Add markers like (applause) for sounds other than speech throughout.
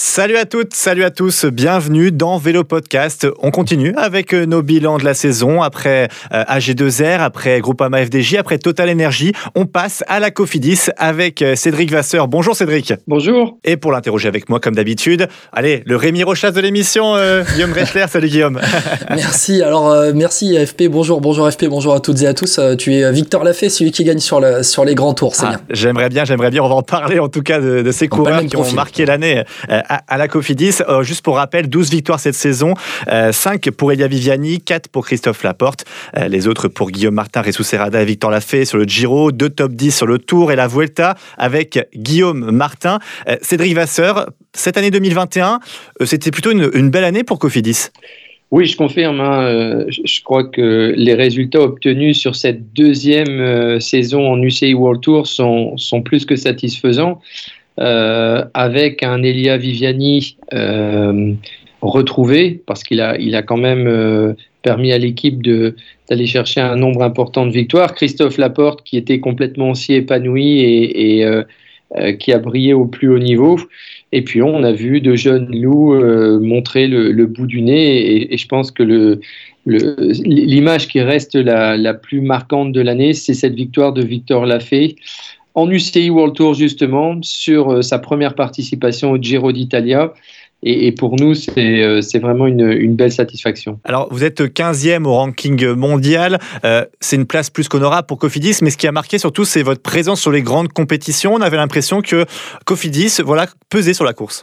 Salut à toutes, salut à tous, bienvenue dans Vélo Podcast. On continue avec euh, nos bilans de la saison après euh, AG2R, après Groupama FDJ, après Total Energy. On passe à la Cofidis avec euh, Cédric Vasseur. Bonjour Cédric. Bonjour. Et pour l'interroger avec moi comme d'habitude, allez, le Rémi Rochas de l'émission, euh, Guillaume Rechler. (laughs) Salut Guillaume. (laughs) Merci. Alors euh, merci FP. Bonjour, bonjour FP. Bonjour à toutes et à tous. Euh, tu es Victor Lafay, celui qui gagne sur, le, sur les grands tours. C'est Ah, bien. J'aimerais bien, j'aimerais bien. On va en parler en tout cas de, de ces le coureurs qui ont marqué l'année euh, à, la Cofidis. Euh, juste pour rappel, 12 victoires cette saison, euh, 5 pour Elia Viviani, 4 pour Christophe Laporte, euh, les autres pour Guillaume Martin, Ressou Serrada et Victor Lafay sur le Giro, deux top 10 sur le Tour et la Vuelta avec Guillaume Martin. Euh, Cédric Vasseur, cette année 2021, euh, c'était plutôt une, belle année pour Cofidis. Oui, je confirme. hein, je crois que les résultats obtenus sur cette deuxième saison en UCI World Tour sont plus que satisfaisants. Euh, avec un Elia Viviani euh, retrouvé, parce qu'il a, il a quand même euh, permis à l'équipe d'aller chercher un nombre important de victoires. Christophe Laporte, qui était complètement aussi épanoui et, qui a brillé au plus haut niveau. Et puis on a vu de jeunes loups montrer le, bout du nez et, je pense que l'image qui reste la, la plus marquante de l'année, c'est cette victoire de Victor Lafay en UCI World Tour justement sur euh, sa première participation au Giro d'Italia. Et, pour nous, c'est euh, vraiment une, une belle satisfaction. Alors, vous êtes 15e au ranking mondial. Euh, c'est une place plus qu'honorable pour Cofidis, mais ce qui a marqué surtout, c'est votre présence sur les grandes compétitions. On avait l'impression que Cofidis, voilà, pesait sur la course.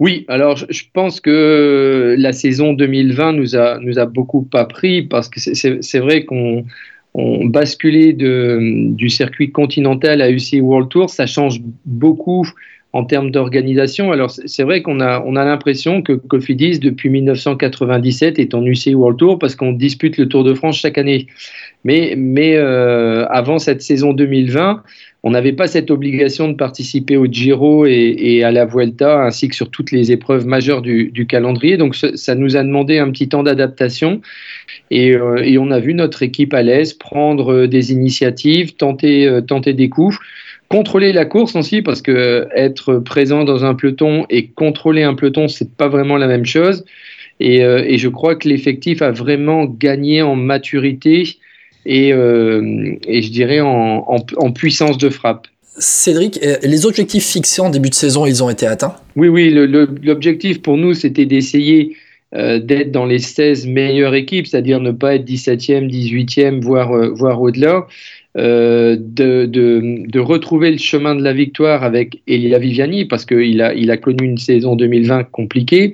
Oui, alors je, pense que la saison 2020 nous a, nous a beaucoup appris parce que c'est vrai qu'on on basculait de, du circuit continental à UCI World Tour, ça change beaucoup en termes d'organisation. Alors c'est vrai qu'on a, on a l'impression que Cofidis, depuis 1997, est en UCI World Tour parce qu'on dispute le Tour de France chaque année. Mais, mais euh, avant cette saison 2020, on n'avait pas cette obligation de participer au Giro et, à la Vuelta, ainsi que sur toutes les épreuves majeures du, calendrier. Donc ça, nous a demandé un petit temps d'adaptation. Et, euh, et on a vu notre équipe à l'aise prendre euh, des initiatives, tenter, tenter des coups. Contrôler la course aussi, parce que être présent dans un peloton et contrôler un peloton, c'est pas vraiment la même chose. Et, euh, et je crois que l'effectif a vraiment gagné en maturité et, euh, et je dirais en, en, en puissance de frappe. Cédric, euh, les objectifs fixés en début de saison, ils ont été atteints? Oui, oui, l'objectif pour nous, c'était d'essayer euh, d'être dans les 16 meilleures équipes, c'est-à-dire ne pas être 17e, 18e, voire, euh, voire au-delà. Euh, de, de, retrouver le chemin de la victoire avec Elia Viviani, parce qu'il a, il a connu une saison 2020 compliquée,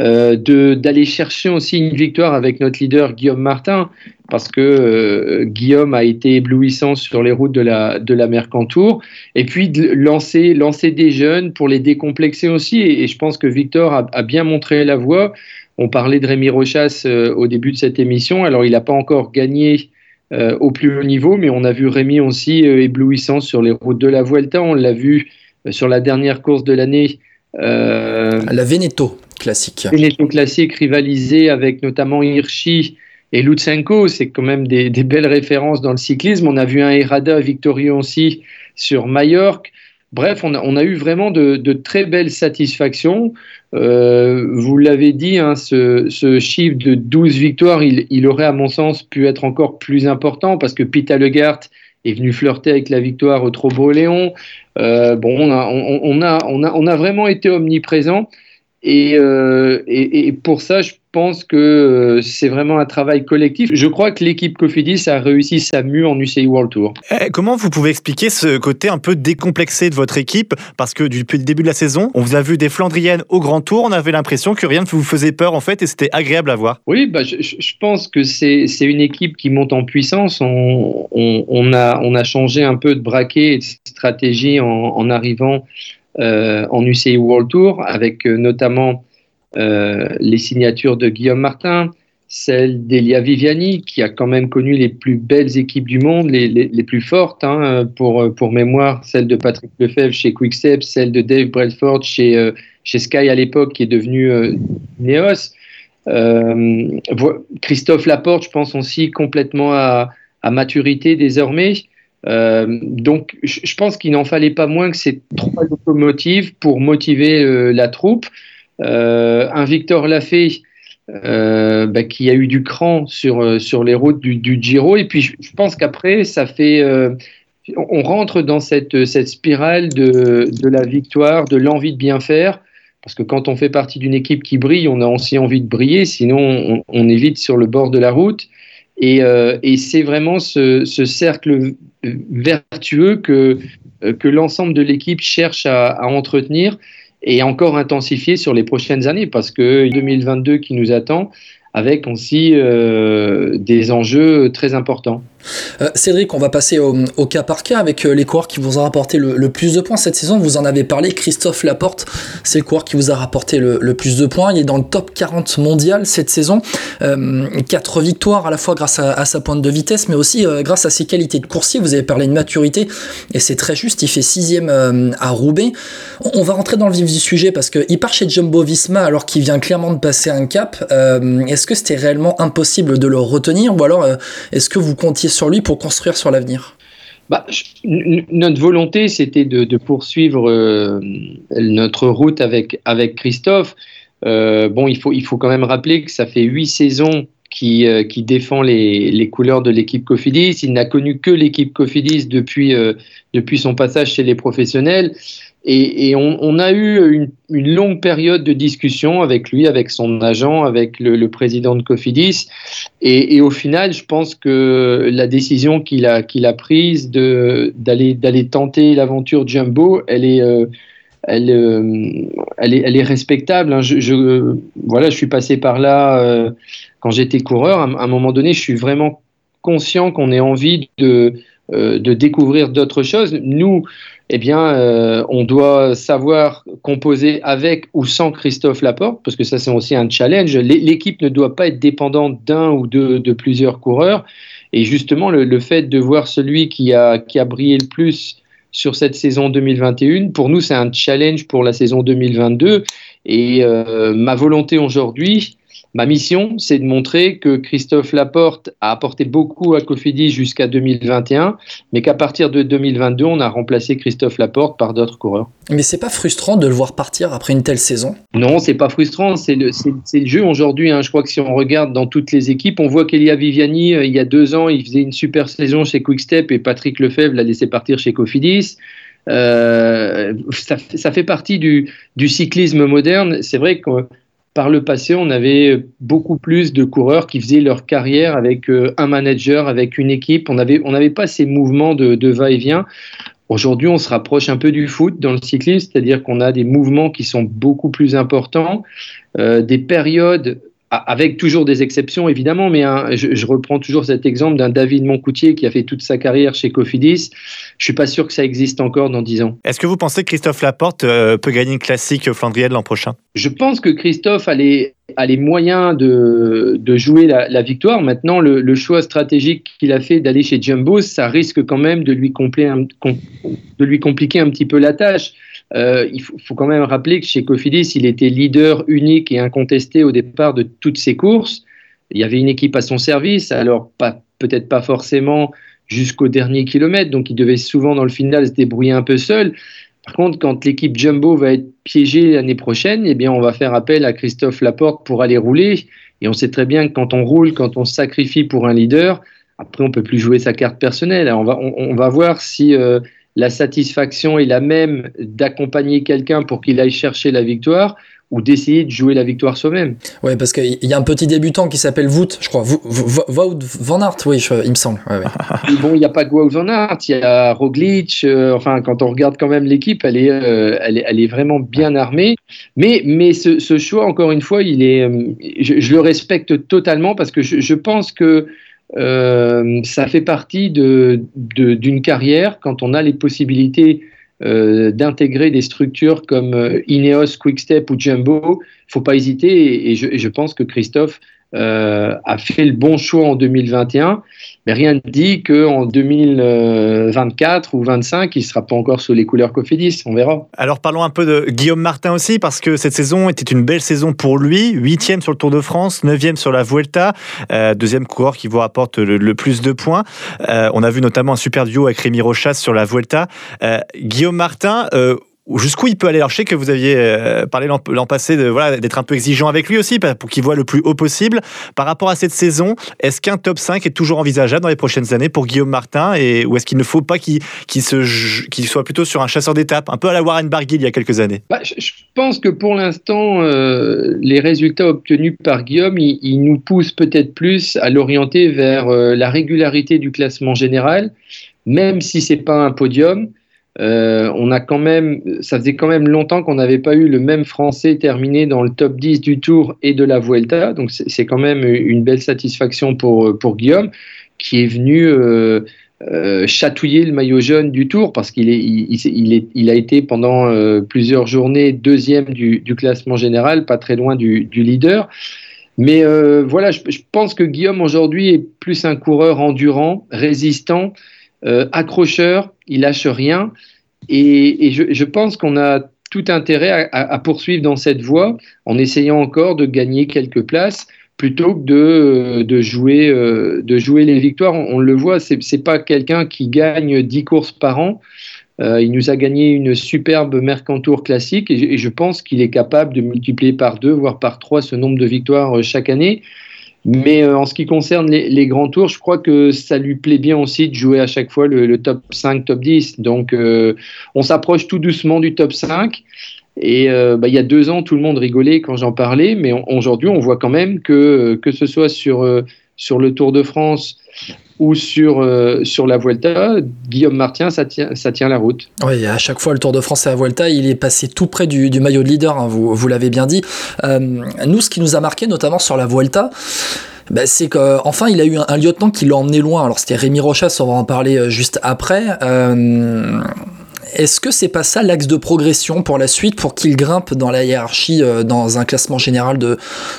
euh, d'aller chercher aussi une victoire avec notre leader Guillaume Martin, parce que euh, Guillaume a été éblouissant sur les routes de la, de la Mercantour, et puis de lancer, lancer des jeunes pour les décomplexer aussi, et, je pense que Victor a, a bien montré la voie. On parlait de Rémi Rochas euh, au début de cette émission, alors il n'a pas encore gagné euh, au plus haut niveau, mais on a vu Rémi aussi euh, éblouissant sur les routes de la Vuelta, on l'a vu euh, sur la dernière course de l'année. La Veneto classique. Veneto classique rivalisé avec notamment Hirschi et Lutsenko, c'est quand même des, des belles références dans le cyclisme. On a vu un Herrada victorieux aussi sur Majorque. Bref, on a, on a eu vraiment de, de très belles satisfactions. Euh, vous l'avez dit, hein, ce, chiffre de 12 victoires, il, aurait à mon sens pu être encore plus important parce que Pita Legart est venu flirter avec la victoire au Trobo-Léon. Euh, bon, on, a, on a vraiment été omniprésent. Et, euh, et, et, pour ça, je pense que euh, c'est vraiment un travail collectif. Je crois que l'équipe Cofidis a réussi sa mue en UCI World Tour. Eh, comment vous pouvez expliquer ce côté un peu décomplexé de votre équipe? Parce que depuis le début de la saison, on vous a vu des Flandriennes au Grand Tour, on avait l'impression que rien ne vous faisait peur en fait et c'était agréable à voir. Oui, bah, je, je pense que c'est une équipe qui monte en puissance. On, on, on, a, on a changé un peu de braquet et de stratégie en, en arrivant en UCI World Tour, avec euh, notamment euh, les signatures de Guillaume Martin, celle d'Elia Viviani, qui a quand même connu les plus belles équipes du monde, les, plus fortes, hein, pour, pour mémoire, celle de Patrick Lefebvre chez Quickstep, celle de Dave Bradford chez, chez Sky à l'époque, qui est devenu Neos. Christophe Laporte, je pense aussi complètement à maturité désormais. Euh, donc, je pense qu'il n'en fallait pas moins que ces trois locomotives pour motiver euh, la troupe. Euh, un Victor Lafay bah, qui a eu du cran sur, sur les routes du, Giro. Et puis, je, pense qu'après, ça fait. on rentre dans cette, cette spirale de, de la victoire, de l'envie de bien faire. Parce que quand on fait partie d'une équipe qui brille, on a aussi envie de briller, sinon on, on est vite sur le bord de la route. Et, euh, et c'est vraiment ce, ce, cercle vertueux que, euh, que l'ensemble de l'équipe cherche à, à, entretenir et encore intensifier sur les prochaines années, parce que 2022 qui nous attend, avec aussi euh, des enjeux très importants. Euh, Cédric, on va passer au, cas par cas avec euh, les coureurs qui vous ont rapporté le, plus de points cette saison. Vous en avez parlé, Christophe Laporte, c'est le coureur qui vous a rapporté le, plus de points. Il est dans le top 40 mondial cette saison. Euh, quatre victoires à la fois grâce à, sa pointe de vitesse, mais aussi grâce à ses qualités de coursier. Vous avez parlé de maturité et c'est très juste. Il fait sixième à Roubaix. On, va rentrer dans le vif du sujet parce qu'il part chez Jumbo Visma alors qu'il vient clairement de passer un cap. est-ce que c'était réellement impossible de le retenir ou alors est-ce que vous comptiez sur lui pour construire sur l'avenir bah, notre volonté, c'était de, poursuivre euh, notre route avec, avec Christophe. Euh, bon, il faut, il faut quand même rappeler que ça fait huit saisons qui, euh, qui défend les, les, couleurs de l'équipe Cofidis. Il n'a connu que l'équipe Cofidis depuis, depuis son passage chez les professionnels. Et, on, a eu une, longue période de discussion avec lui, avec son agent, avec le, président de Cofidis. Et, au final, je pense que la décision qu'il a, qu'il a prise d'aller, tenter l'aventure Jumbo, elle est, euh, elle, euh, elle, est, respectable. Hein. Je, voilà, je suis passé par là euh, quand j'étais coureur. À, un moment donné, je suis vraiment conscient qu'on ait envie de, de découvrir d'autres choses. Nous, eh bien, euh, on doit savoir composer avec ou sans Christophe Laporte, parce que ça, c'est aussi un challenge. L'équipe ne doit pas être dépendante d'un ou de, de, plusieurs coureurs. Et justement, le, fait de voir celui qui a, qui a brillé le plus sur cette saison 2021, pour nous, c'est un challenge pour la saison 2022. Et euh, ma volonté aujourd'hui, Ma mission, c'est de montrer que Christophe Laporte a apporté beaucoup à Cofidis jusqu'à 2021, mais qu'à partir de 2022, on a remplacé Christophe Laporte par d'autres coureurs. Mais c'est pas frustrant de le voir partir après une telle saison? Non, c'est pas frustrant. C'est le, le, jeu aujourd'hui. Hein. Je crois que si on regarde dans toutes les équipes, on voit qu'Elia Viviani, euh, il y a deux ans, il faisait une super saison chez Quickstep et Patrick Lefebvre l'a laissé partir chez Cofidis. Euh, ça, ça, fait partie du, du cyclisme moderne. C'est vrai que par le passé, on avait beaucoup plus de coureurs qui faisaient leur carrière avec euh, un manager, avec une équipe. On n'avait on pas ces mouvements de, va-et-vient. Aujourd'hui, on se rapproche un peu du foot dans le cyclisme, c'est-à-dire qu'on a des mouvements qui sont beaucoup plus importants, euh, des périodes avec toujours des exceptions évidemment, mais je, reprends toujours cet exemple d'un David Moncoutier qui a fait toute sa carrière chez Cofidis. Je suis pas sûr que ça existe encore dans dix ans. Est-ce que vous pensez que Christophe Laporte euh, peut gagner une classique Flandrienne l'an prochain? Je pense que Christophe a les, a les moyens de, de jouer la, victoire. Maintenant, le, choix stratégique qu'il a fait d'aller chez Jumbo, ça risque quand même de lui, de lui compliquer un petit peu la tâche. Euh, il faut, quand même rappeler que chez Cofidis, il était leader unique et incontesté au départ de toutes ses courses. Il y avait une équipe à son service, alors peut-être pas forcément jusqu'au dernier kilomètre, donc il devait souvent dans le final se débrouiller un peu seul. Par contre, quand l'équipe Jumbo va être piégée l'année prochaine, eh bien, on va faire appel à Christophe Laporte pour aller rouler. Et on sait très bien que quand on roule, quand on sacrifie pour un leader, après, on peut plus jouer sa carte personnelle. on, va, voir si euh, la satisfaction est la même d'accompagner quelqu'un pour qu'il aille chercher la victoire ou d'essayer de jouer la victoire soi-même. Oui, parce qu'il y a un petit débutant qui s'appelle Wout, je crois. Wout Van Aert, oui, il me semble. (laughs) bon, il n'y a pas que Wout Van Aert, il y a Roglic. Euh, enfin, quand on regarde quand même l'équipe, elle, est, euh, elle, est, elle est vraiment bien armée. Mais, mais ce, ce choix, encore une fois, il est, euh, je, le respecte totalement parce que je, je pense que ça fait partie d'une de, carrière quand on a les possibilités euh, d'intégrer des structures comme euh, Ineos, Quickstep ou Jumbo. Il ne faut pas hésiter et, je, pense que Christophe euh, a fait le bon choix en 2021. Mais rien ne dit qu'en 2024 ou 2025, il ne sera pas encore sous les couleurs Cofidis. On verra. Alors parlons un peu de Guillaume Martin aussi, parce que cette saison était une belle saison pour lui. Huitième sur le Tour de France, neuvième sur la Vuelta, euh, deuxième coureur qui vous rapporte le, plus de points. Euh, on a vu notamment un super duo avec Rémi Rochas sur la Vuelta. Guillaume Martin, jusqu'où il peut aller. Alors, je sais que vous aviez euh, parlé l'an passé voilà d'être un peu exigeant avec lui aussi pour qu'il voit le plus haut possible. Par rapport à cette saison, est-ce qu'un top 5 est toujours envisageable dans les prochaines années pour Guillaume Martin et ou est-ce qu'il ne faut pas qu'il soit plutôt sur un chasseur d'étapes, un peu à la Warren Barguil il y a quelques années? Bah, je, pense que pour l'instant, euh, les résultats obtenus par Guillaume, ils, nous poussent peut-être plus à l'orienter vers euh, la régularité du classement général, même si c'est pas un podium. Euh, on a quand même, ça faisait quand même longtemps qu'on n'avait pas eu le même Français terminé dans le top 10 du Tour et de la Vuelta. Donc c'est quand même une belle satisfaction pour, pour Guillaume, qui est venu euh, euh, chatouiller le maillot jaune du Tour parce qu'il est, il, est, il a été pendant plusieurs journées deuxième du, classement général, pas très loin du, leader. Mais voilà, je, pense que Guillaume aujourd'hui est plus un coureur endurant, résistant euh, accrocheur, il lâche rien. Et, je, pense qu'on a tout intérêt à, poursuivre dans cette voie en essayant encore de gagner quelques places plutôt que de, euh, de jouer les victoires. On, le voit, c'est n'est pas quelqu'un qui gagne 10 courses par an. Euh, il nous a gagné une superbe Mercantour classique et je pense qu'il est capable de multiplier par deux, voire par trois ce nombre de victoires chaque année. Mais euh, en ce qui concerne les, grands tours, je crois que ça lui plaît bien aussi de jouer à chaque fois le, top 5, top 10. Donc euh, on s'approche tout doucement du top 5. Et euh, bah, il y a deux ans, tout le monde rigolait quand j'en parlais, mais aujourd'hui, on voit quand même que, que ce soit sur, sur le Tour de France ou sur, euh, sur la Vuelta, Guillaume Martin, ça tient, ça tient la route. Oui, à chaque fois, le Tour de France et la Vuelta, il est passé tout près du, du maillot de leader, hein, vous, vous l'avez bien dit. Euh, nous, ce qui nous a marqué, notamment sur la Vuelta, bah, c'est qu'enfin il a eu un, lieutenant qui l'a emmené loin. Alors c'était Rémi Rochas, on va en parler euh, juste après. Euh, est-ce que c'est pas ça l'axe de progression pour la suite, pour qu'il grimpe dans la hiérarchie euh, dans un classement général de,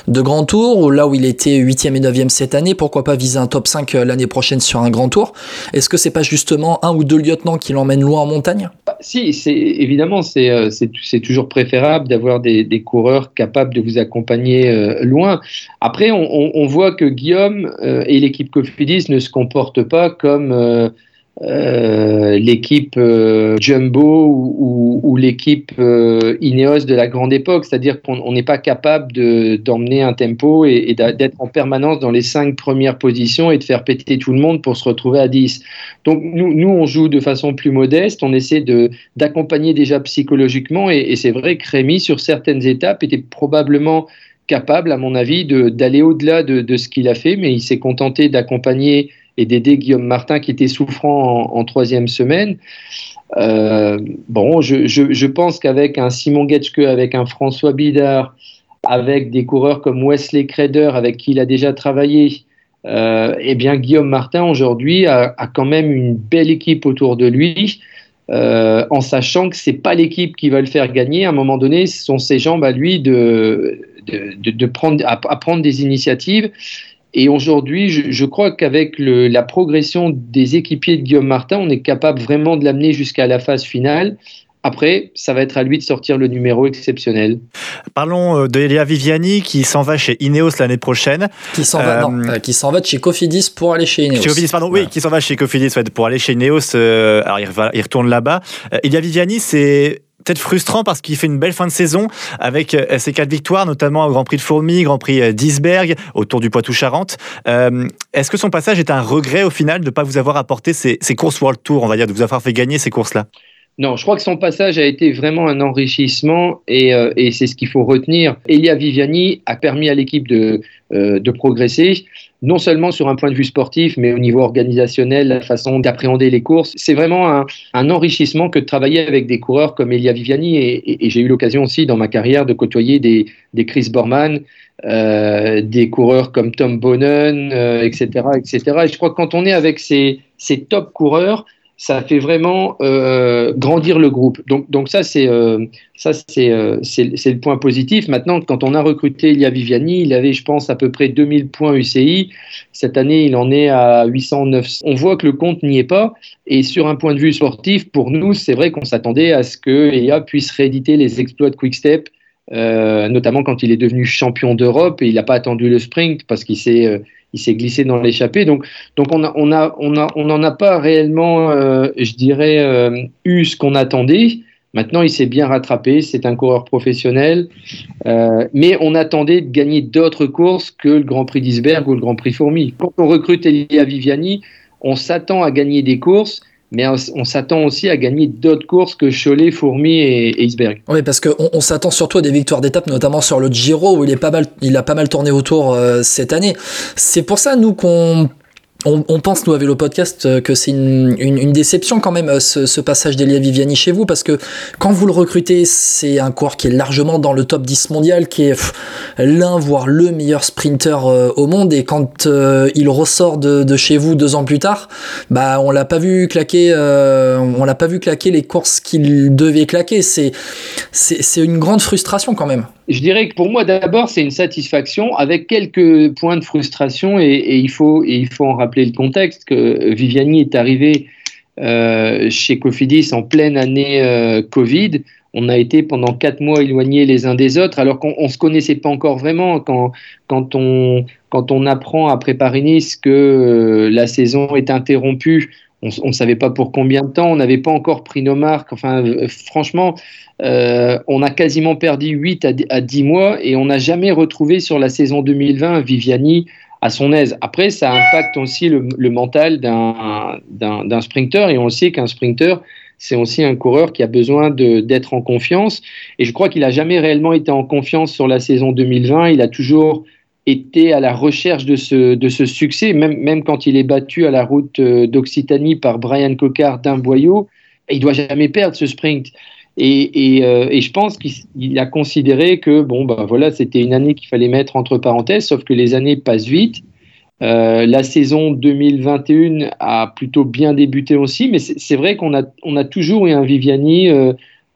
de grand tour, ou là où il était 8e et 9e cette année, pourquoi pas viser un top 5 euh, l'année prochaine sur un grand tour? Est-ce que c'est pas justement un ou deux lieutenants qui l'emmènent loin en montagne? Bah, Si, c'est, évidemment, euh, c'est, toujours préférable d'avoir des, coureurs capables de vous accompagner loin. Après, on, voit que Guillaume et l'équipe Cofidis ne se comportent pas comme l'équipe euh, Jumbo ou, l'équipe euh, Ineos de la grande époque, c'est-à-dire qu'on n'est pas capable d'emmener un tempo et, d'être en permanence dans les cinq premières positions et de faire péter tout le monde pour se retrouver à 10. Donc nous, nous on joue de façon plus modeste, on essaie d'accompagner déjà psychologiquement. Et, c'est vrai que Rémi, sur certaines étapes, était probablement capable, à mon avis, d'aller au-delà de, de ce qu'il a fait, mais il s'est contenté d'accompagner et d'aider Guillaume Martin qui était souffrant en, troisième semaine. Euh, bon, je, je, pense qu'avec un Simon Getschke, avec un François Bidard, avec des coureurs comme Wesley Creder, avec qui il a déjà travaillé, euh, eh bien Guillaume Martin aujourd'hui a, a, quand même une belle équipe autour de lui, euh, en sachant que c'est pas l'équipe qui va le faire gagner. À un moment donné, ce sont ses jambes à lui de, de, de, prendre, à, à, prendre des initiatives. Et aujourd'hui, je, crois qu'avec la progression des équipiers de Guillaume Martin, on est capable vraiment de l'amener jusqu'à la phase finale. Après, ça va être à lui de sortir le numéro exceptionnel. Parlons euh, de Elia Viviani qui s'en va chez Ineos l'année prochaine. Qui s'en va, euh, euh, qui s'en va de chez Cofidis pour aller chez Ineos. Chez Cofidis, pardon, oui, qui s'en va chez Cofidis pour aller chez Ineos. alors il, il retourne là-bas. Elia Viviani, c'est peut-être frustrant parce qu'il fait une belle fin de saison avec euh, ses quatre victoires, notamment au Grand Prix de Fourmi, Grand Prix euh, d'Isberg, autour du Poitou-Charentes. Euh, est-ce que son passage est un regret au final de ne pas vous avoir apporté ces, courses World Tour, on va dire, de vous avoir fait gagner ces courses-là? Non, je crois que son passage a été vraiment un enrichissement et, c'est ce qu'il faut retenir. Elia Viviani a permis à l'équipe de, de progresser non seulement sur un point de vue sportif, mais au niveau organisationnel, la façon d'appréhender les courses. C'est vraiment un, enrichissement que de travailler avec des coureurs comme Elia Viviani. Et, j'ai eu l'occasion aussi dans ma carrière de côtoyer des, Chris Borman, euh, des coureurs comme Tom Bonnen, etc., euh, etc. Et je crois que quand on est avec ces top coureurs, ça fait vraiment euh, grandir le groupe. Donc, donc ça, c'est euh, euh, c'est le point positif. Maintenant, quand on a recruté Elia Viviani, il avait, je pense, à peu près 2000 points UCI. Cette année, il en est à 800, 900. On voit que le compte n'y est pas. Et sur un point de vue sportif, pour nous, c'est vrai qu'on s'attendait à ce que Elia puisse rééditer les exploits de Quickstep, notamment quand il est devenu champion d'Europe et il n'a pas attendu le sprint parce qu'il s'est il s'est glissé dans l'échappée. Donc, on n'en a pas réellement, euh, je dirais, euh, eu ce qu'on attendait. Maintenant, il s'est bien rattrapé. C'est un coureur professionnel, euh, mais on attendait de gagner d'autres courses que le Grand Prix d'Isberg ou le Grand Prix Fourmi. Quand on recrute Elia Viviani, on s'attend à gagner des courses mais on, s'attend aussi à gagner d'autres courses que Cholet, Fourmi et, et Isberg. Oui, parce qu'on on, s'attend surtout à des victoires d'étape, notamment sur le Giro où il est pas mal, il a pas mal tourné autour euh, cette année. C'est pour ça nous qu'on on, pense, nous, à Vélo Podcast, euh, que c'est une, déception quand même, euh, ce, passage d'Elia Viviani chez vous, parce que quand vous le recrutez, c'est un coureur qui est largement dans le top 10 mondial, qui est l'un, voire le meilleur sprinter euh, au monde, et quand il ressort de, chez vous deux ans plus tard, bah, on l'a pas vu claquer, on l'a pas vu claquer les courses qu'il devait claquer. C'est, c'est une grande frustration quand même je dirais que pour moi, d'abord, c'est une satisfaction avec quelques points de frustration et, il, faut, il faut en rappeler le contexte que Viviani est arrivé euh, chez Cofidis en pleine année euh, Covid. On a été pendant quatre mois éloignés les uns des autres, alors qu'on ne se connaissait pas encore vraiment. Quand, quand, on, quand on apprend à préparer Nice que euh, la saison est interrompue, on ne savait pas pour combien de temps, on n'avait pas encore pris nos marques. Enfin, franchement, euh, on a quasiment perdu 8 à 10 mois et on n'a jamais retrouvé sur la saison 2020 Viviani à son aise. Après, ça impacte aussi le, mental d'un sprinter et on sait qu'un sprinter, c'est aussi un coureur qui a besoin d'être en confiance. Et je crois qu'il n'a jamais réellement été en confiance sur la saison 2020. Il a toujours été à la recherche de ce, de ce succès, même, même quand il est battu à la route euh, d'Occitanie par Brian Cocard d'un boyau. Il doit jamais perdre ce sprint. Et, euh, et, je pense qu'il a considéré que bon, bah, voilà, c'était une année qu'il fallait mettre entre parenthèses, sauf que les années passent vite. Euh, la saison 2021 a plutôt bien débuté aussi, mais c'est vrai qu'on a, on a toujours eu un Viviani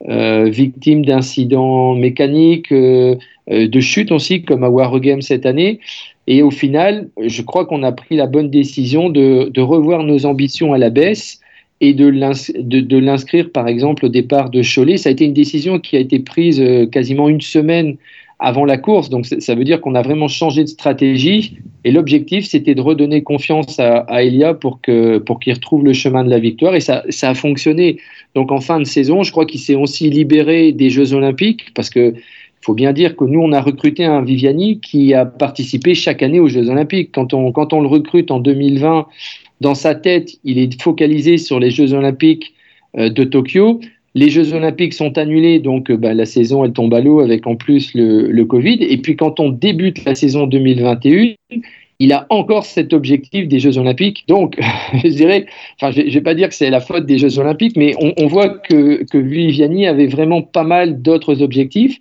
euh victime d'incidents mécaniques, euh, de chutes aussi, comme à Wargame cette année. Et au final, je crois qu'on a pris la bonne décision de, de revoir nos ambitions à la baisse et de l'inscrire par exemple au départ de Cholet. Ça a été une décision qui a été prise euh, quasiment une semaine avant la course. Donc ça veut dire qu'on a vraiment changé de stratégie et l'objectif c'était de redonner confiance à, Elia pour que pour qu'il retrouve le chemin de la victoire et ça, ça a fonctionné. Donc en fin de saison, je crois qu'il s'est aussi libéré des Jeux Olympiques parce que faut bien dire que nous, on a recruté un Viviani qui a participé chaque année aux Jeux Olympiques. Quand on, quand on le recrute en 2020 dans sa tête, il est focalisé sur les Jeux Olympiques euh, de Tokyo. Les Jeux Olympiques sont annulés, donc euh, bah, la saison elle tombe à l'eau avec en plus le, Covid. Et puis quand on débute la saison 2021, il a encore cet objectif des Jeux Olympiques. Donc, (laughs) je dirais, enfin, je ne vais pas dire que c'est la faute des Jeux Olympiques, mais on, on voit que, que Viviani avait vraiment pas mal d'autres objectifs.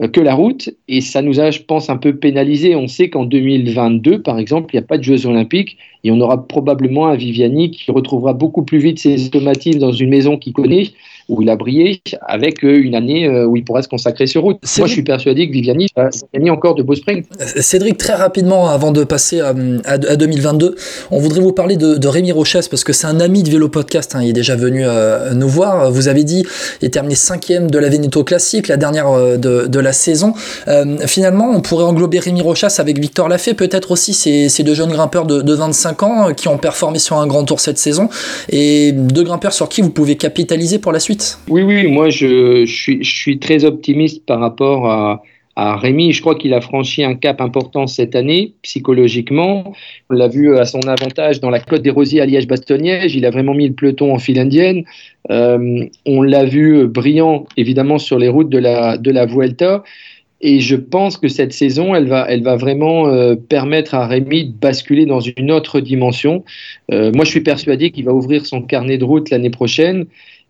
Euh, que la route et ça nous a, je pense, un peu pénalisé. On sait qu'en 2022, par exemple, il n'y a pas de Jeux Olympiques et on aura probablement un Viviani qui retrouvera beaucoup plus vite ses automatismes dans une maison qu'il connaît où il a brillé avec euh, une année euh, où il pourrait se consacrer sur route. Moi, je suis persuadé que Viviani a gagné encore de beaux sprints. Cédric, très rapidement, avant de passer à, à, 2022, on voudrait vous parler de, de Rémi Rochesse parce que c'est un ami de Vélo Podcast. Hein, il est déjà venu euh, nous voir. Vous avez dit, il est terminé cinquième de la Veneto Classique, la dernière de, de la saison. finalement, on pourrait englober Rémi Rochesse avec Victor Lafay, peut-être aussi ces, ces, deux jeunes grimpeurs de, de 25 ans qui ont performé sur un grand tour cette saison et deux grimpeurs sur qui vous pouvez capitaliser pour la suite. Oui, oui, moi je, suis, très optimiste par rapport à, Rémi. Je crois qu'il a franchi un cap important cette année, psychologiquement. On l'a vu à son avantage dans la Côte des Rosiers à Liège-Bastogne-Liège. Il a vraiment mis le peloton en file indienne. Euh, on l'a vu brillant, évidemment, sur les routes de la, de la Vuelta. Et je pense que cette saison, elle va, elle va vraiment euh, permettre à Rémi de basculer dans une autre dimension. Euh, moi, je suis persuadé qu'il va ouvrir son carnet de route l'année prochaine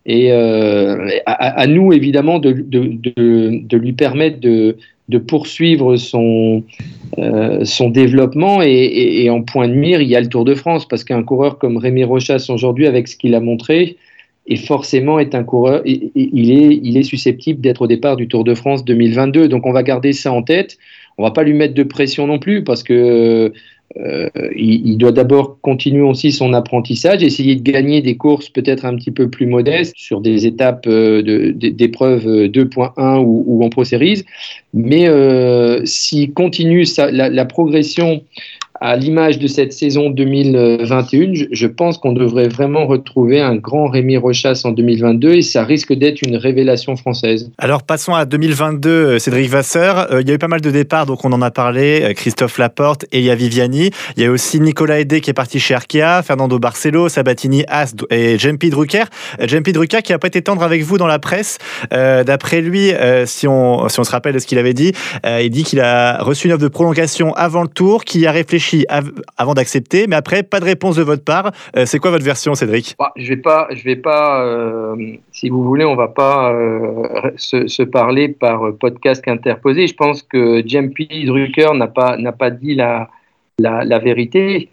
et euh, à, nous, évidemment, de, de, de, lui permettre de, de poursuivre son, euh, son développement. Et, en point de mire, il y a le Tour de France, parce qu'un coureur comme Rémi Rochas aujourd'hui, avec ce qu'il a montré, et forcément est un coureur, il est, il est susceptible d'être au départ du Tour de France 2022. Donc on va garder ça en tête. On va pas lui mettre de pression non plus parce que euh, il, doit d'abord continuer aussi son apprentissage, essayer de gagner des courses peut-être un petit peu plus modestes sur des étapes euh, d'épreuves 2.1 euh, ou, en Pro Series. Mais s'il continue la, progression à l'image de cette saison 2021, je, pense qu'on devrait vraiment retrouver un grand Rémi Rochas en 2022 et ça risque d'être une révélation française. Alors passons à 2022, euh, Cédric Vasseur. Euh, il y a eu pas mal de départs, donc on en a parlé. Euh, Christophe Laporte, Elia Viviani. Il y a aussi Nicolas Aidé qui est parti chez Arkea, Fernando Barcelo, Sabatini, As et Jempi Drucker. Jempi Drucker qui a pas été tendre avec vous dans la presse. D'après lui, si, on, si on se rappelle de ce qu'il avait dit, il dit qu'il a reçu une offre de prolongation avant le tour, qu'il a réfléchi avant d'accepter, mais après, pas de réponse de votre part. Euh, c'est quoi votre version, Cédric? Bah, Je vais pas, je vais pas euh, si vous voulez, on va pas euh, se, parler par podcast interposé. Je pense que JMP Drucker n'a pas, n'a pas dit la, la, la vérité.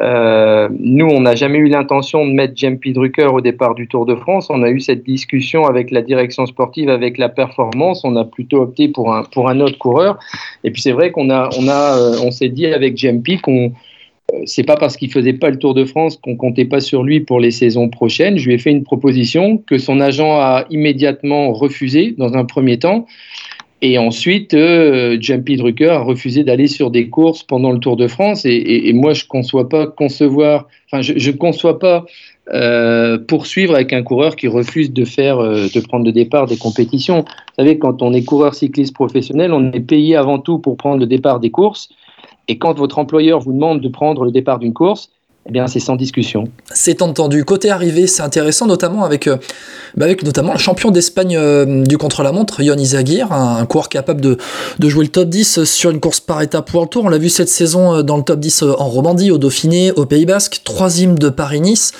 Euh, nous, on n'a jamais eu l'intention de mettre J.M.P. Drucker au départ du Tour de France. On a eu cette discussion avec la direction sportive, avec la performance. On a plutôt opté pour un, pour un autre coureur. Et puis c'est vrai qu'on a, on a, euh, on s'est dit avec J.M.P. qu'on euh, c'est pas parce qu'il faisait pas le Tour de France qu'on comptait pas sur lui pour les saisons prochaines. Je lui ai fait une proposition que son agent a immédiatement refusée dans un premier temps. Et ensuite, euh, Jumpy Drucker a refusé d'aller sur des courses pendant le Tour de France. Et, moi, je ne conçois pas concevoir, enfin, je, je conçois pas euh, poursuivre avec un coureur qui refuse de faire, euh, de prendre le départ des compétitions. Vous savez, quand on est coureur cycliste professionnel, on est payé avant tout pour prendre le départ des courses. Et quand votre employeur vous demande de prendre le départ d'une course, eh bien, c'est sans discussion. C'est entendu. Côté arrivé, c'est intéressant, notamment avec, euh, bah, avec notamment le champion d'Espagne euh, du contre-la-montre, Yon Izagir, un, coureur capable de, de, jouer le top 10 sur une course par étape pour le Tour. On l'a vu cette saison euh, dans le top 10 en Romandie, au Dauphiné, au Pays Basque, troisième de Paris-Nice.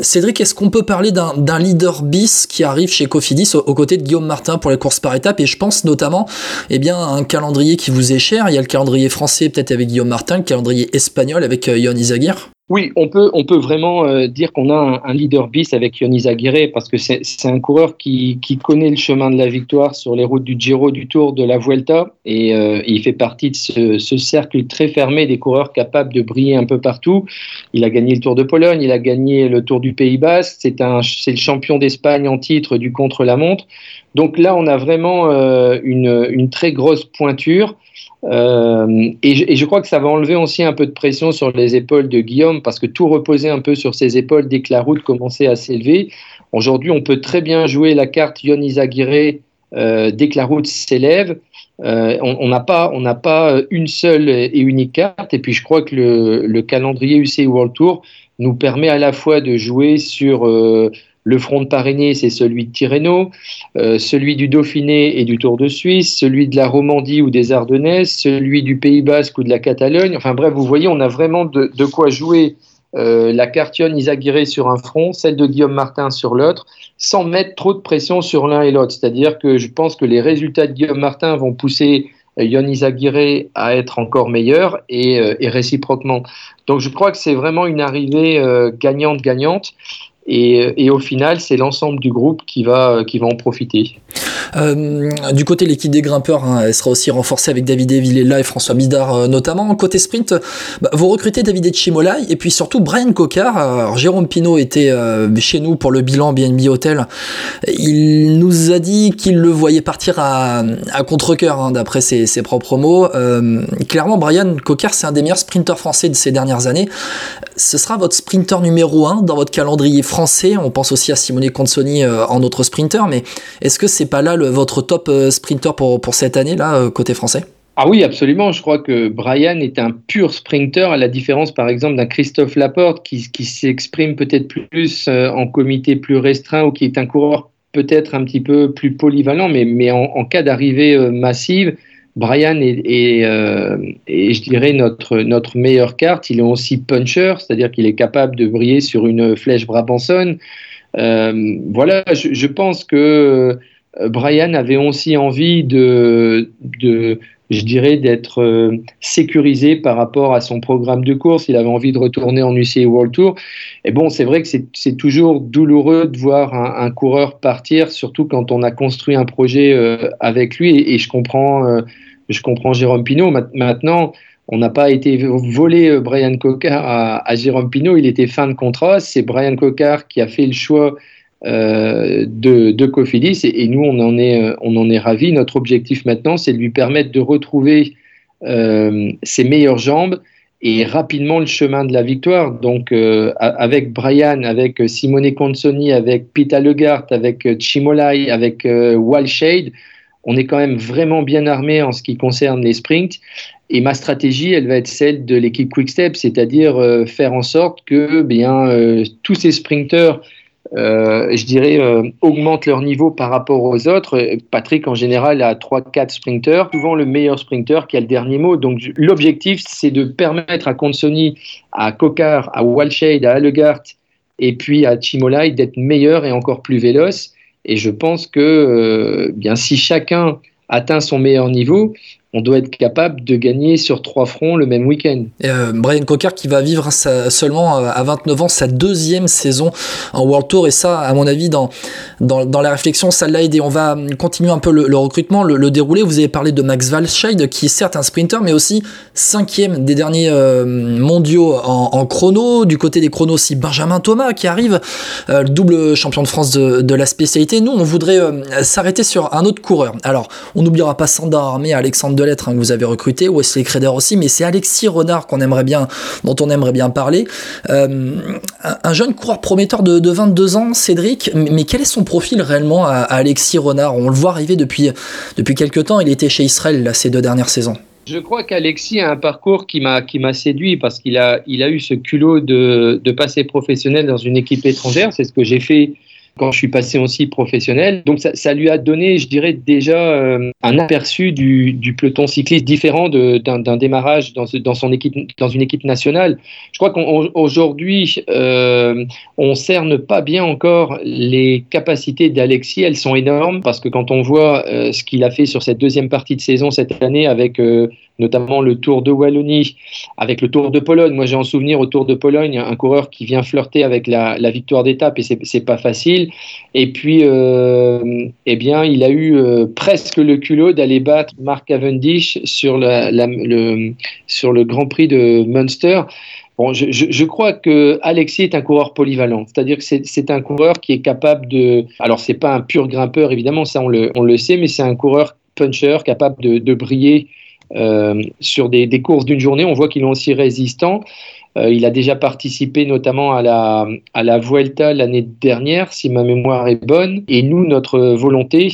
Cédric, est-ce qu'on peut parler d'un leader bis qui arrive chez Cofidis aux, côtés de Guillaume Martin pour les courses par étape Et je pense notamment eh bien, à un calendrier qui vous est cher. Il y a le calendrier français, peut-être avec Guillaume Martin, le calendrier espagnol avec Yon Izagir. Oui, on peut, on peut vraiment euh, dire qu'on a un, leader bis avec Yonis Aguirre parce que c'est un coureur qui, qui, connaît le chemin de la victoire sur les routes du Giro, du Tour, de la Vuelta et euh, il fait partie de ce, ce, cercle très fermé des coureurs capables de briller un peu partout. Il a gagné le Tour de Pologne, il a gagné le Tour du Pays Basque, c'est le champion d'Espagne en titre du contre-la-montre. Donc là, on a vraiment euh, une, une, très grosse pointure. Euh, et, je, crois que ça va enlever aussi un peu de pression sur les épaules de Guillaume parce que tout reposait un peu sur ses épaules dès que la route commençait à s'élever. Aujourd'hui, on peut très bien jouer la carte Yonis Aguirre euh, dès que la route s'élève. Euh, on n'a pas, pas une seule et unique carte. Et puis, je crois que le, le calendrier UCI World Tour nous permet à la fois de jouer sur le front de Parigny, c'est celui de Tirreno, euh, celui du Dauphiné et du Tour de Suisse, celui de la Romandie ou des Ardennaises, celui du Pays Basque ou de la Catalogne. Enfin bref, vous voyez, on a vraiment de, quoi jouer euh, la Cartionne Isaguirre sur un front, celle de Guillaume Martin sur l'autre, sans mettre trop de pression sur l'un et l'autre. C'est-à-dire que je pense que les résultats de Guillaume Martin vont pousser euh, Yon Isaguirre à être encore meilleur et, réciproquement. Donc je crois que c'est vraiment une arrivée gagnante-gagnante. Et, au final, c'est l'ensemble du groupe qui va, qui va en profiter. Euh, du côté l'équipe des grimpeurs, hein, elle sera aussi renforcée avec David Villela et François Bidard euh, notamment. Côté sprint, bah, vous recrutez David Echimolai et puis surtout Brian Cocard. Jérôme Pinault était euh, chez nous pour le bilan BNB Hotel. Il nous a dit qu'il le voyait partir à, à contre-coeur, hein, d'après ses, ses, propres mots. clairement, Brian Cocard, c'est un des meilleurs sprinteurs français de ces dernières années. Ce sera votre sprinter numéro 1 dans votre calendrier français on pense aussi à Simone Consoni euh, en autre sprinter, mais est-ce que c'est pas là votre top euh, sprinter pour, pour cette année, là, euh, côté français? Ah oui, absolument. Je crois que Brian est un pur sprinter, à la différence, par exemple, d'un Christophe Laporte qui, qui s'exprime peut-être plus en comité plus restreint ou qui est un coureur peut-être un petit peu plus polyvalent, mais, mais en, cas d'arrivée massive, Brian est, je dirais, notre, notre meilleure carte. Il est aussi puncher, c'est-à-dire qu'il est capable de briller sur une flèche Brabanson. Euh, voilà, je, pense que Brian avait aussi envie de, je dirais, d'être euh, sécurisé par rapport à son programme de course. Il avait envie de retourner en UCI World Tour. Et bon, c'est vrai que c'est toujours douloureux de voir un, coureur partir, surtout quand on a construit un projet euh, avec lui. Et, je comprends, euh, je comprends Jérôme Pinault. Maintenant, on n'a pas été volé Brian Cocard à, Jérôme Pinault. Il était fin de contrat. C'est Brian Cocard qui a fait le choix euh, de, de Cofidis et, nous on en est euh, on en est ravi. Notre objectif maintenant c'est de lui permettre de retrouver euh, ses meilleures jambes et rapidement le chemin de la victoire. Donc avec Brian, avec Simone Consoni, avec Pita Legart, avec Chimolai, avec Walshade, on est quand même vraiment bien armé en ce qui concerne les sprints. Et ma stratégie, elle va être celle de l'équipe Quickstep, c'est-à-dire faire en sorte que bien tous ces sprinteurs euh, je dirais, euh, augmentent leur niveau par rapport aux autres. Patrick, en général, a 3-4 sprinteurs, souvent le meilleur sprinter qui a le dernier mot. Donc, l'objectif, c'est de permettre à Consoni, à Kokar, à Walshade, à Allegart et puis à Chimolai d'être meilleurs et encore plus véloces. Et je pense que euh, bien, si chacun atteint son meilleur niveau, on doit être capable de gagner sur trois fronts le même week-end. Euh, Brian Cocker qui va vivre seulement euh, à 29 ans sa deuxième saison en World Tour et ça à mon avis dans, dans, la réflexion ça l'a aidé. On va continuer un peu le, recrutement, le, déroulé. Vous avez parlé de Max Walscheid qui est certes un sprinter mais aussi cinquième des derniers euh, mondiaux en, chrono. Du côté des chronos aussi Benjamin Thomas qui arrive, le double champion de France de, la spécialité. Nous on voudrait s'arrêter sur un autre coureur. Alors on n'oubliera pas Sandra Armé, Alexandre de lettres hein, que vous avez recruté, Wesley Creder aussi, mais c'est Alexis Renard qu'on aimerait bien, dont on aimerait bien parler. Euh, un, jeune coureur prometteur de, 22 ans, Cédric, mais quel est son profil réellement à, Alexis Renard? On le voit arriver depuis, depuis quelques temps, il était chez Israël là, ces deux dernières saisons. Je crois qu'Alexis a un parcours qui m'a qui m'a séduit parce qu'il a il a eu ce culot de, de passer professionnel dans une équipe étrangère. C'est ce que j'ai fait quand je suis passé aussi professionnel. Donc ça, lui a donné, je dirais, déjà euh, un aperçu du, peloton cycliste différent d'un démarrage dans, son équipe, dans une équipe nationale. Je crois qu'aujourd'hui, euh, on cerne pas bien encore les capacités d'Alexis. Elles sont énormes parce que quand on voit euh, ce qu'il a fait sur cette deuxième partie de saison cette année avec euh, notamment le Tour de Wallonie, avec le Tour de Pologne. Moi, j'ai en souvenir au Tour de Pologne un coureur qui vient flirter avec la, victoire d'étape et c'est pas facile. Et puis, euh, eh bien, il a eu euh, presque le culot d'aller battre Mark Cavendish sur, le, sur le Grand Prix de Munster. Bon, je, crois que Alexis est un coureur polyvalent, c'est-à-dire que c'est un coureur qui est capable de. Alors, c'est pas un pur grimpeur, évidemment, ça on le, on le sait, mais c'est un coureur puncher capable de, briller sur des, courses d'une journée. On voit qu'il est aussi résistant. Euh, il a déjà participé notamment à la, à la Vuelta l'année dernière, si ma mémoire est bonne. Et nous, notre volonté,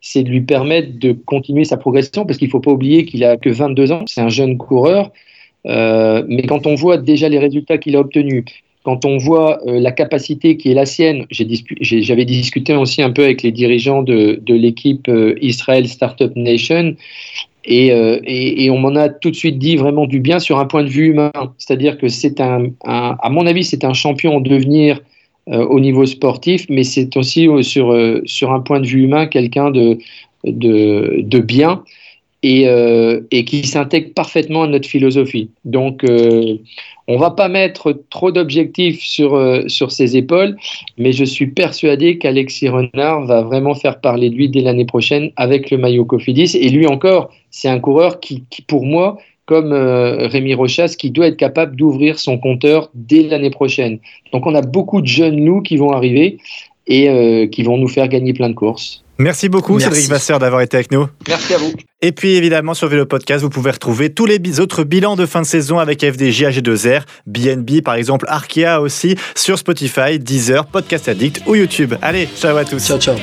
c'est de lui permettre de continuer sa progression, parce qu'il ne faut pas oublier qu'il a que 22 ans, c'est un jeune coureur. Euh, mais quand on voit déjà les résultats qu'il a obtenus, quand on voit la capacité qui est la sienne, j'avais discuté aussi un peu avec les dirigeants de, de l'équipe Israel Startup Nation, euh, et, on m'en a tout de suite dit vraiment du bien sur un point de vue humain. C'est-à-dire que c'est un, à mon avis, c'est un champion en devenir euh, au niveau sportif, mais c'est aussi euh, sur, sur un point de vue humain quelqu'un de, de, de, bien et, et qui s'intègre parfaitement à notre philosophie. Donc, on va pas mettre trop d'objectifs sur, sur ses épaules, mais je suis persuadé qu'Alexis Renard va vraiment faire parler de lui dès l'année prochaine avec le maillot Cofidis. Et lui encore, c'est un coureur qui, pour moi, comme euh, Rémi Rochas, qui doit être capable d'ouvrir son compteur dès l'année prochaine. Donc on a beaucoup de jeunes loups qui vont arriver et euh, qui vont nous faire gagner plein de courses. Merci beaucoup Cédric Vasseur d'avoir été avec nous. Merci à vous. Et puis évidemment sur Vélo Podcast, vous pouvez retrouver tous les autres bilans de fin de saison avec FDJ AG2R, BNB par exemple, Arkea aussi sur Spotify, Deezer, Podcast Addict ou YouTube. Allez, ciao à tous. Ciao ciao.